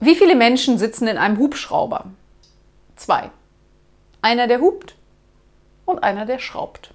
Wie viele Menschen sitzen in einem Hubschrauber? Zwei. Einer, der hupt und einer, der schraubt.